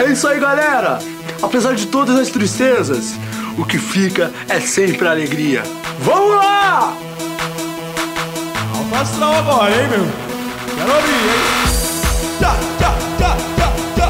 É isso aí, galera! Apesar de todas as tristezas, o que fica é sempre a alegria. Vamos lá! Alto astral agora, hein, meu? Quero abrir, hein? Tchá, tchá, tchá, tchá, tchá.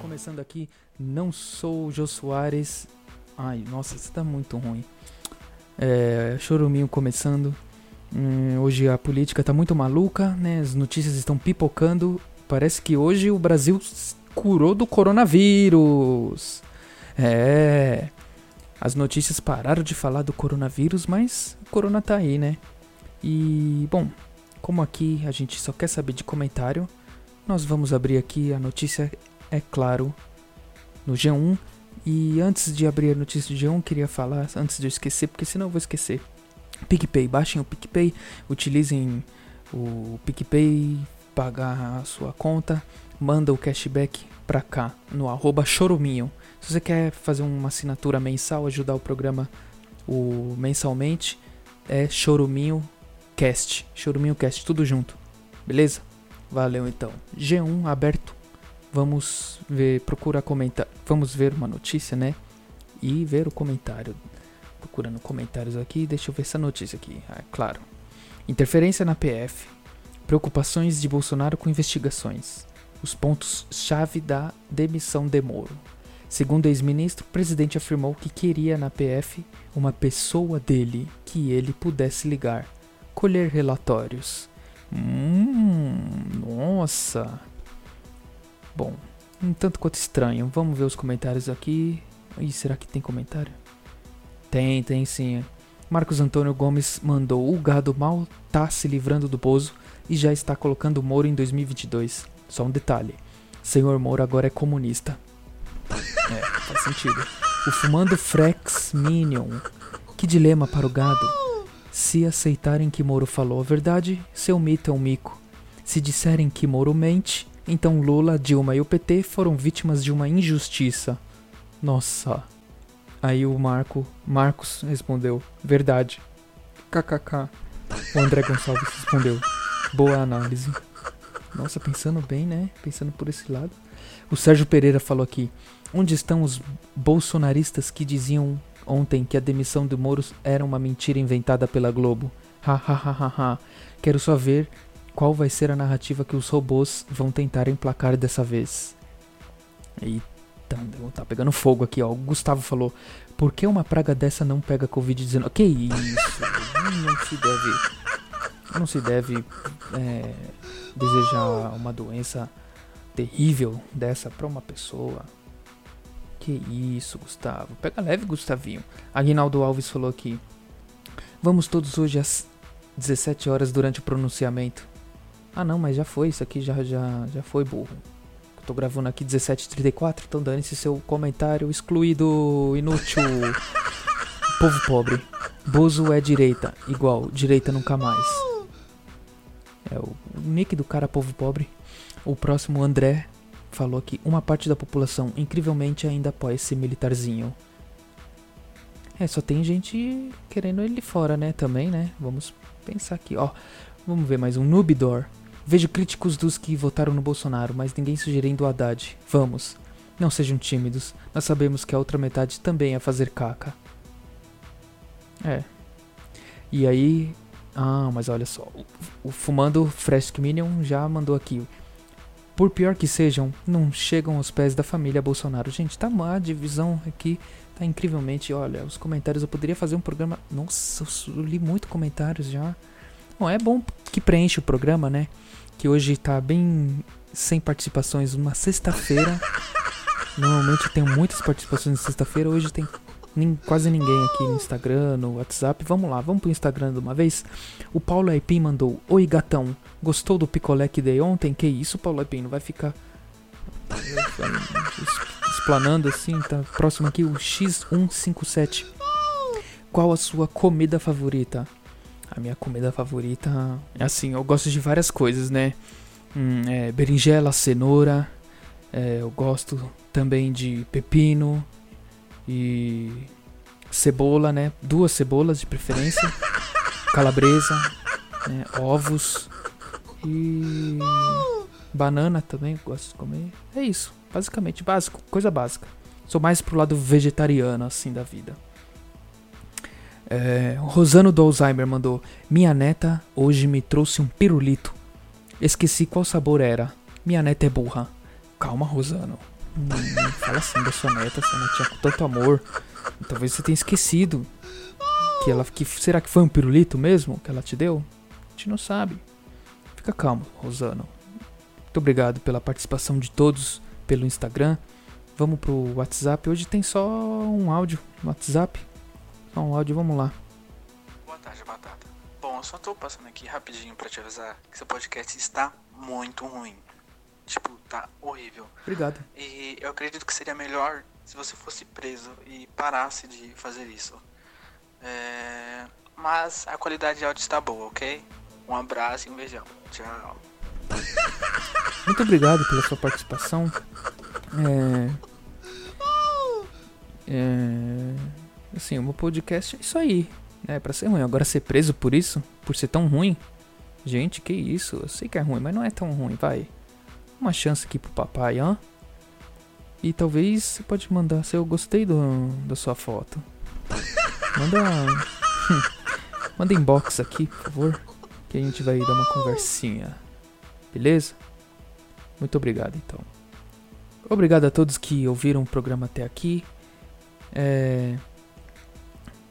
Começando aqui, não sou o Jô Soares. Ai, nossa, isso tá muito ruim. É, choruminho começando. Hum, hoje a política tá muito maluca, né? As notícias estão pipocando. Parece que hoje o Brasil curou do coronavírus. É. As notícias pararam de falar do coronavírus, mas o corona tá aí, né? E, bom, como aqui a gente só quer saber de comentário, nós vamos abrir aqui a notícia, é claro, no G1. E antes de abrir a notícia do G1, queria falar, antes de eu esquecer, porque senão eu vou esquecer. PicPay, baixem o PicPay, utilizem o PicPay, pagar a sua conta, manda o cashback pra cá, no arroba choruminho. Se você quer fazer uma assinatura mensal, ajudar o programa o mensalmente, é choruminho cast, choruminho cast, tudo junto, beleza? Valeu então. G1 aberto. Vamos ver, procurar comentar, vamos ver uma notícia, né? E ver o comentário. Procurando comentários aqui, deixa eu ver essa notícia aqui. Ah, é claro. Interferência na PF. Preocupações de Bolsonaro com investigações. Os pontos-chave da demissão de Moro. Segundo ex-ministro, o presidente afirmou que queria na PF uma pessoa dele que ele pudesse ligar, colher relatórios. Hum, nossa. Bom, um tanto quanto estranho. Vamos ver os comentários aqui. Ih, será que tem comentário? Tem, tem sim. Marcos Antônio Gomes mandou: O gado mal tá se livrando do Bozo e já está colocando o Moro em 2022. Só um detalhe: Senhor Moro agora é comunista. É, faz sentido. O fumando Frex Minion. Que dilema para o gado. Se aceitarem que Moro falou a verdade, seu mito é um mico. Se disserem que Moro mente, então Lula, Dilma e o PT foram vítimas de uma injustiça. Nossa. Aí o Marco, Marcos respondeu: Verdade. KKK. O André Gonçalves respondeu: Boa análise. Nossa, pensando bem, né? Pensando por esse lado. O Sérgio Pereira falou aqui: Onde estão os bolsonaristas que diziam ontem que a demissão do Moro era uma mentira inventada pela Globo? Ha ha ha ha ha. Quero só ver qual vai ser a narrativa que os robôs vão tentar emplacar dessa vez. Eita, tá pegando fogo aqui, ó. O Gustavo falou: Por que uma praga dessa não pega Covid-19? Que isso? não se deve. Não se deve é, desejar uma doença terrível dessa pra uma pessoa. Que isso, Gustavo. Pega leve, Gustavinho. Aguinaldo Alves falou aqui. Vamos todos hoje às 17 horas durante o pronunciamento. Ah não, mas já foi, isso aqui já, já, já foi burro. Tô gravando aqui 17h34, então dane-se seu comentário excluído, inútil. Povo pobre. Bozo é direita, igual, direita nunca mais. É o, o nick do cara povo pobre. O próximo André falou que uma parte da população incrivelmente ainda apoia esse militarzinho. É, só tem gente querendo ele fora, né? Também, né? Vamos pensar aqui, ó. Vamos ver mais um Nubidor. Vejo críticos dos que votaram no Bolsonaro, mas ninguém sugerindo o Haddad. Vamos. Não sejam tímidos. Nós sabemos que a outra metade também é fazer caca. É. E aí. Ah, mas olha só. O, Fumando Fresh Minion já mandou aqui. Por pior que sejam, não chegam aos pés da família Bolsonaro. Gente, tá má a divisão aqui. Tá incrivelmente. Olha, os comentários. Eu poderia fazer um programa. Nossa, eu li muito comentários já. Bom, é bom que preenche o programa, né? Que hoje tá bem sem participações. Uma sexta-feira. Normalmente eu tenho muitas participações na sexta-feira. Hoje tem nin- quase ninguém aqui no Instagram, no WhatsApp. Vamos lá, vamos pro Instagram de uma vez. O Paulo Aipim mandou: Oi gatão, gostou do picolé que dei ontem? Que isso, Paulo Aipim? Não vai ficar explanando assim? Tá próximo aqui o X157. Qual a sua comida favorita? A minha comida favorita é assim, eu gosto de várias coisas, né? Hum, é, berinjela, cenoura. é, eu gosto também de pepino e cebola, né? Duas cebolas de preferência. calabresa, né, ovos e banana também, gosto de comer. É isso, basicamente, básico, coisa básica. Sou mais pro lado vegetariano, assim, da vida. É, Rosano do Alzheimer mandou: Minha neta hoje me trouxe um pirulito. Esqueci qual sabor era. Minha neta é burra. Calma, Rosano. Não, não fala assim da sua neta, sua neta tinha tanto amor. Talvez você tenha esquecido. Que ela, que, será que foi um pirulito mesmo que ela te deu? A gente não sabe. Fica calmo, Rosano. Muito obrigado pela participação de todos pelo Instagram. Vamos pro WhatsApp. Hoje tem só um áudio no WhatsApp. Só um áudio, vamos lá. Boa tarde, Batata. Bom, eu só tô passando aqui rapidinho pra te avisar que seu podcast está muito ruim. Tipo, tá horrível. Obrigado. E eu acredito que seria melhor se você fosse preso e parasse de fazer isso. É... Mas a qualidade de áudio está boa, ok? Um abraço e um beijão. Tchau. Muito obrigado pela sua participação. É. É. Assim, o meu podcast é isso aí. É pra ser ruim. Agora ser preso por isso, por ser tão ruim. Gente, que isso. Eu sei que é ruim, mas não é tão ruim, vai. Uma chance aqui pro papai, ó. E talvez você pode mandar se eu gostei do, da sua foto. Manda. Manda inbox aqui, por favor. Que a gente vai dar uma conversinha. Beleza? Muito obrigado então. Obrigado a todos que ouviram o programa até aqui. É...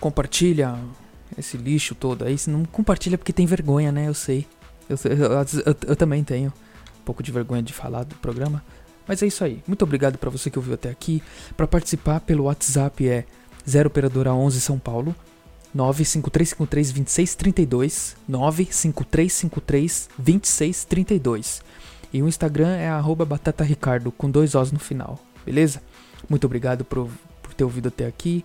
Compartilha esse lixo todo aí. Se não compartilha porque tem vergonha, né? Eu sei. Eu, eu, eu, eu também tenho um pouco de vergonha de falar do programa. Mas é isso aí. Muito obrigado para você que ouviu até aqui. Para participar pelo WhatsApp é 0 operadora 11 São Paulo 95353 2632 95353 2632. E o Instagram é @batataricardo com dois Os no final. Beleza? Muito obrigado por, por ter ouvido até aqui.